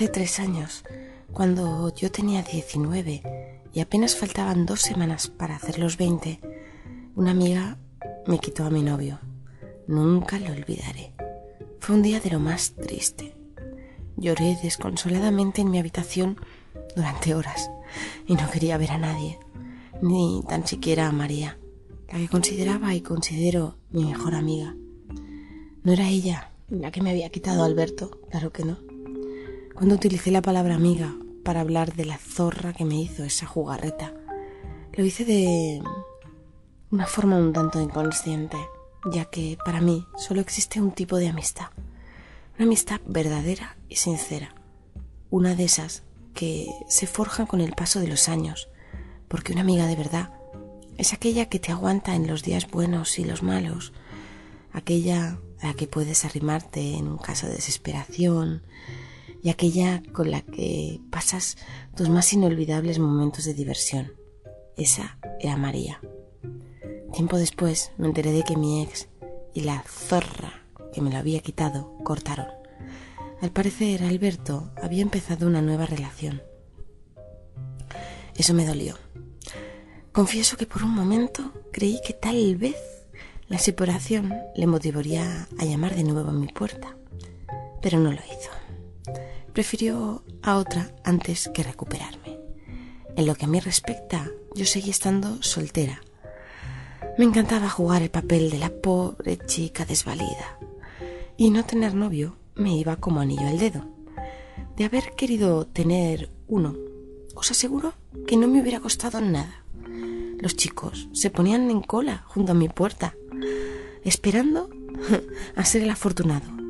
Hace tres años, cuando yo tenía 19 y apenas faltaban dos semanas para hacer los 20, una amiga me quitó a mi novio. Nunca lo olvidaré. Fue un día de lo más triste. Lloré desconsoladamente en mi habitación durante horas y no quería ver a nadie, ni tan siquiera a María, la que consideraba y considero mi mejor amiga. No era ella la que me había quitado a Alberto, claro que no. Cuando utilicé la palabra amiga para hablar de la zorra que me hizo esa jugarreta, lo hice de una forma un tanto inconsciente, ya que para mí solo existe un tipo de amistad, una amistad verdadera y sincera, una de esas que se forjan con el paso de los años, porque una amiga de verdad es aquella que te aguanta en los días buenos y los malos, aquella a la que puedes arrimarte en un caso de desesperación, y aquella con la que pasas tus más inolvidables momentos de diversión. Esa era María. Tiempo después me enteré de que mi ex y la zorra que me lo había quitado cortaron. Al parecer, Alberto había empezado una nueva relación. Eso me dolió. Confieso que por un momento creí que tal vez la separación le motivaría a llamar de nuevo a mi puerta, pero no lo hizo prefirió a otra antes que recuperarme. En lo que a mí respecta, yo seguí estando soltera. Me encantaba jugar el papel de la pobre chica desvalida. Y no tener novio me iba como anillo al dedo. De haber querido tener uno, os aseguro que no me hubiera costado nada. Los chicos se ponían en cola junto a mi puerta, esperando a ser el afortunado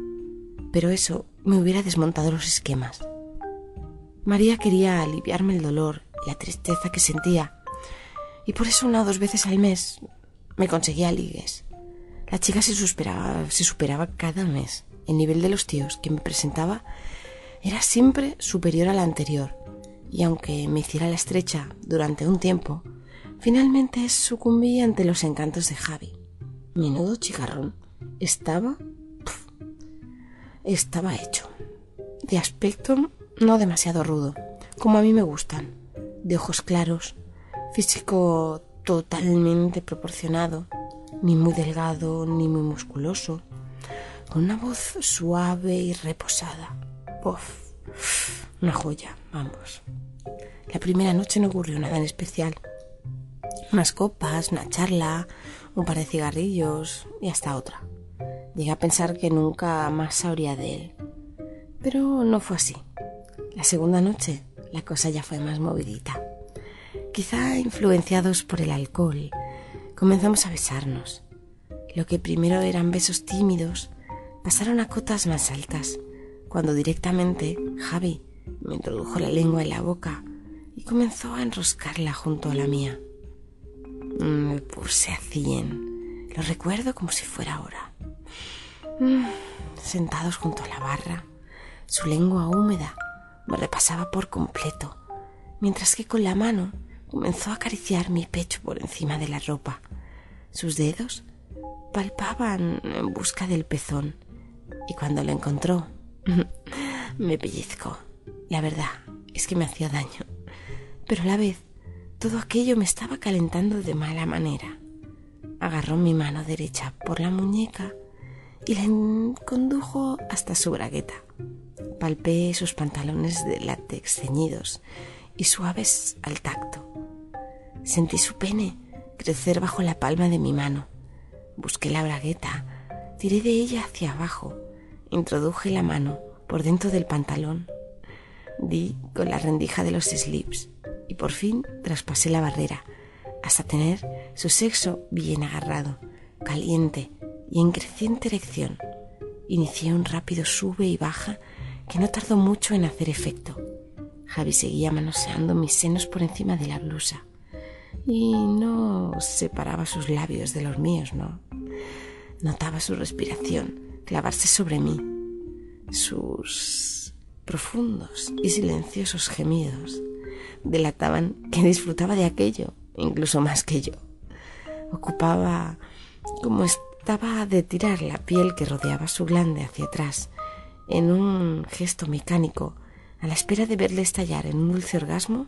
pero eso me hubiera desmontado los esquemas. María quería aliviarme el dolor y la tristeza que sentía, y por eso una o dos veces al mes me conseguía ligues. La chica se superaba, se superaba cada mes. El nivel de los tíos que me presentaba era siempre superior al anterior, y aunque me hiciera la estrecha durante un tiempo, finalmente sucumbí ante los encantos de Javi. Menudo chicarrón. Estaba estaba hecho. De aspecto no demasiado rudo, como a mí me gustan, de ojos claros, físico totalmente proporcionado, ni muy delgado ni muy musculoso, con una voz suave y reposada. Uf, una joya, vamos. La primera noche no ocurrió nada en especial. Unas copas, una charla, un par de cigarrillos y hasta otra. Llegué a pensar que nunca más sabría de él. Pero no fue así. La segunda noche la cosa ya fue más movidita. Quizá influenciados por el alcohol, comenzamos a besarnos. Lo que primero eran besos tímidos pasaron a cotas más altas, cuando directamente Javi me introdujo la lengua en la boca y comenzó a enroscarla junto a la mía. Me puse a cien. Lo recuerdo como si fuera ahora. Mm, sentados junto a la barra, su lengua húmeda me repasaba por completo, mientras que con la mano comenzó a acariciar mi pecho por encima de la ropa. Sus dedos palpaban en busca del pezón y cuando lo encontró me pellizcó. La verdad es que me hacía daño, pero a la vez todo aquello me estaba calentando de mala manera. Agarró mi mano derecha por la muñeca y la condujo hasta su bragueta. Palpé sus pantalones de látex ceñidos y suaves al tacto. Sentí su pene crecer bajo la palma de mi mano. Busqué la bragueta, tiré de ella hacia abajo, introduje la mano por dentro del pantalón, di con la rendija de los slips y por fin traspasé la barrera, hasta tener su sexo bien agarrado, caliente y en creciente erección. Inicié un rápido sube y baja que no tardó mucho en hacer efecto. Javi seguía manoseando mis senos por encima de la blusa y no separaba sus labios de los míos, no. Notaba su respiración clavarse sobre mí, sus profundos y silenciosos gemidos delataban que disfrutaba de aquello, incluso más que yo. Ocupaba como estaba de tirar la piel que rodeaba su glande hacia atrás, en un gesto mecánico, a la espera de verle estallar en un dulce orgasmo,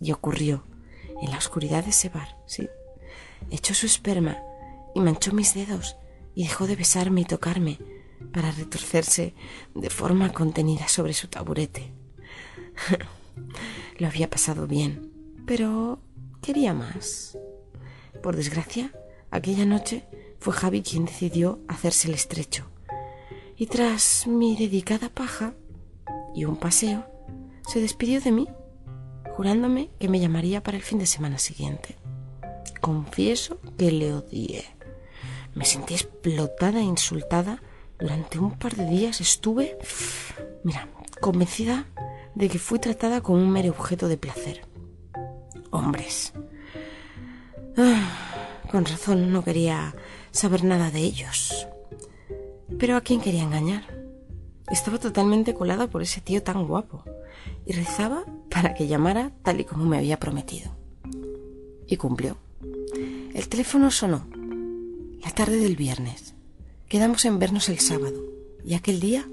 y ocurrió, en la oscuridad de ese bar, sí. Echó su esperma y manchó mis dedos y dejó de besarme y tocarme para retorcerse de forma contenida sobre su taburete. Lo había pasado bien, pero quería más. Por desgracia, aquella noche fue Javi quien decidió hacerse el estrecho. Y tras mi dedicada paja y un paseo, se despidió de mí, jurándome que me llamaría para el fin de semana siguiente. Confieso que le odié. Me sentí explotada e insultada. Durante un par de días estuve, mira, convencida de que fui tratada como un mero objeto de placer. Hombres. Ah, con razón no quería saber nada de ellos. Pero ¿a quién quería engañar? Estaba totalmente colada por ese tío tan guapo y rezaba para que llamara tal y como me había prometido. Y cumplió. El teléfono sonó la tarde del viernes. Quedamos en vernos el sábado y aquel día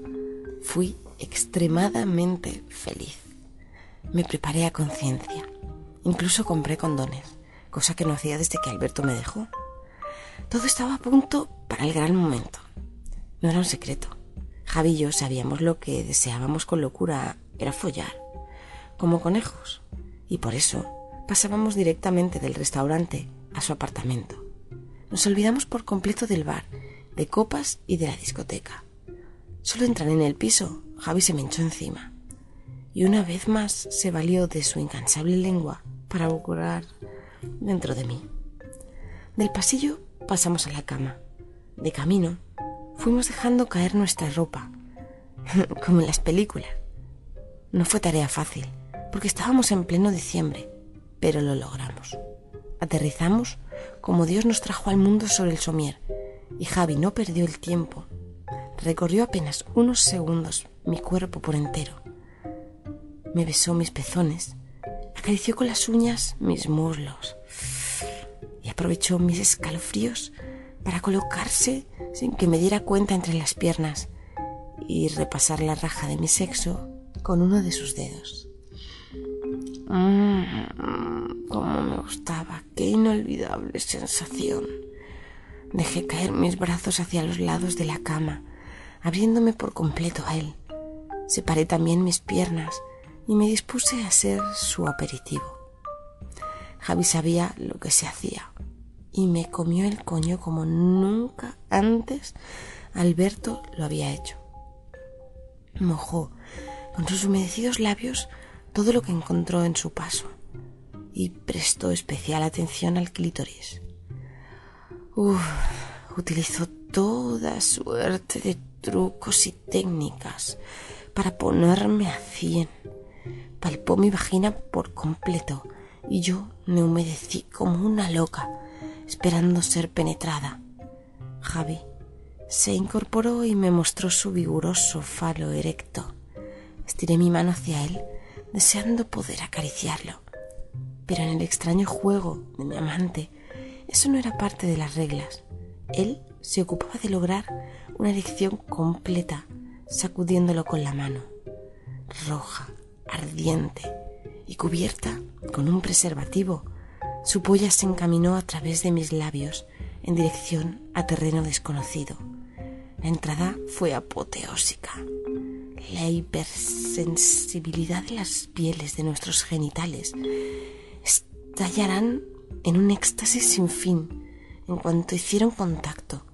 fui extremadamente feliz. Me preparé a conciencia. Incluso compré condones, cosa que no hacía desde que Alberto me dejó. Todo estaba a punto para el gran momento. No era un secreto. Javi y yo sabíamos lo que deseábamos con locura, era follar, como conejos. Y por eso pasábamos directamente del restaurante a su apartamento. Nos olvidamos por completo del bar, de copas y de la discoteca. Solo entrar en el piso, Javi se me echó encima. Y una vez más se valió de su incansable lengua para buscar dentro de mí. Del pasillo pasamos a la cama. De camino, fuimos dejando caer nuestra ropa, como en las películas. No fue tarea fácil, porque estábamos en pleno diciembre, pero lo logramos. Aterrizamos como Dios nos trajo al mundo sobre el somier, y Javi no perdió el tiempo. Recorrió apenas unos segundos mi cuerpo por entero. Me besó mis pezones, acarició con las uñas mis muslos y aprovechó mis escalofríos para colocarse sin que me diera cuenta entre las piernas y repasar la raja de mi sexo con uno de sus dedos. Mmm, cómo me gustaba, qué inolvidable sensación. Dejé caer mis brazos hacia los lados de la cama, abriéndome por completo a él. Separé también mis piernas y me dispuse a ser su aperitivo. Javi sabía lo que se hacía y me comió el coño como nunca antes Alberto lo había hecho. Mojó con sus humedecidos labios todo lo que encontró en su paso y prestó especial atención al clítoris. utilizó toda suerte de trucos y técnicas para ponerme a cien. Palpó mi vagina por completo y yo me humedecí como una loca, esperando ser penetrada. Javi se incorporó y me mostró su vigoroso falo erecto. Estiré mi mano hacia él deseando poder acariciarlo. Pero en el extraño juego de mi amante, eso no era parte de las reglas. Él se ocupaba de lograr una erección completa, sacudiéndolo con la mano, roja, ardiente y cubierta con un preservativo. Su polla se encaminó a través de mis labios en dirección a terreno desconocido. La entrada fue apoteósica la hipersensibilidad de las pieles de nuestros genitales estallarán en un éxtasis sin fin en cuanto hicieron contacto.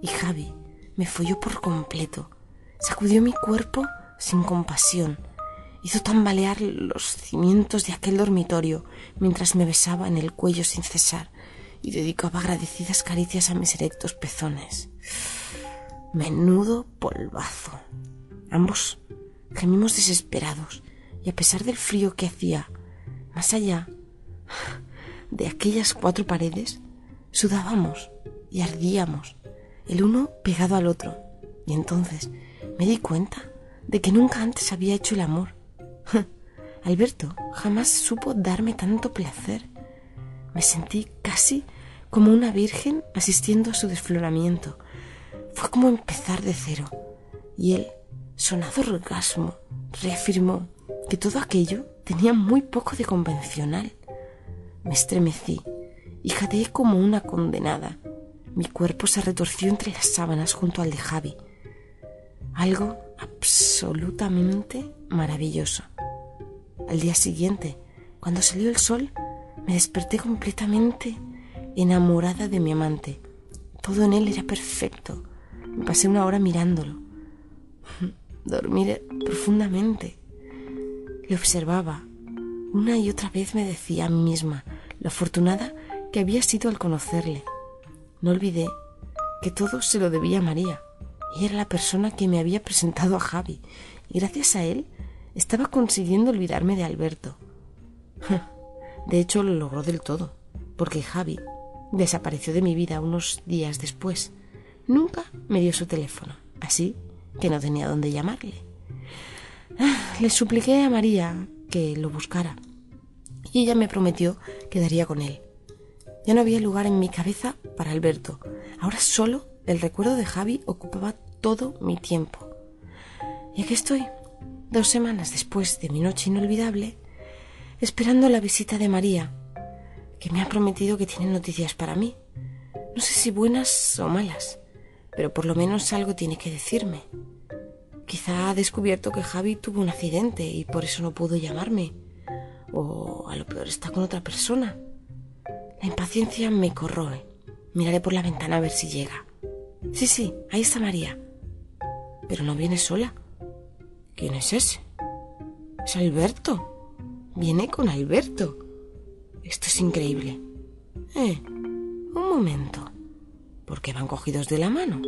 Y Javi me folló por completo, sacudió mi cuerpo sin compasión hizo tambalear los cimientos de aquel dormitorio mientras me besaba en el cuello sin cesar y dedicaba agradecidas caricias a mis erectos pezones. Menudo polvazo. Ambos gemimos desesperados y a pesar del frío que hacía, más allá de aquellas cuatro paredes, sudábamos y ardíamos, el uno pegado al otro. Y entonces me di cuenta de que nunca antes había hecho el amor. Alberto jamás supo darme tanto placer. Me sentí casi como una virgen asistiendo a su desfloramiento. Fue como empezar de cero. Y él, sonado orgasmo, reafirmó que todo aquello tenía muy poco de convencional. Me estremecí y jadeé como una condenada. Mi cuerpo se retorció entre las sábanas junto al de Javi. Algo absolutamente maravilloso. Al día siguiente, cuando salió el sol, me desperté completamente enamorada de mi amante. Todo en él era perfecto. Me pasé una hora mirándolo. Dormir profundamente. Le observaba. Una y otra vez me decía a mí misma lo afortunada que había sido al conocerle. No olvidé que todo se lo debía a María. Y era la persona que me había presentado a Javi. Y gracias a él estaba consiguiendo olvidarme de Alberto. De hecho, lo logró del todo, porque Javi desapareció de mi vida unos días después. Nunca me dio su teléfono, así que no tenía dónde llamarle. Ah, le supliqué a María que lo buscara y ella me prometió que daría con él. Ya no había lugar en mi cabeza para Alberto. Ahora solo el recuerdo de Javi ocupaba todo mi tiempo. Y aquí estoy, dos semanas después de mi noche inolvidable, esperando la visita de María, que me ha prometido que tiene noticias para mí. No sé si buenas o malas, pero por lo menos algo tiene que decirme. Quizá ha descubierto que Javi tuvo un accidente y por eso no pudo llamarme. O a lo peor está con otra persona. La impaciencia me corroe. Miraré por la ventana a ver si llega. Sí, sí, ahí está María. Pero no viene sola. ¿Quién es ese? Es Alberto. Viene con Alberto. Esto es increíble. Eh, un momento. ¿Por qué van cogidos de la mano?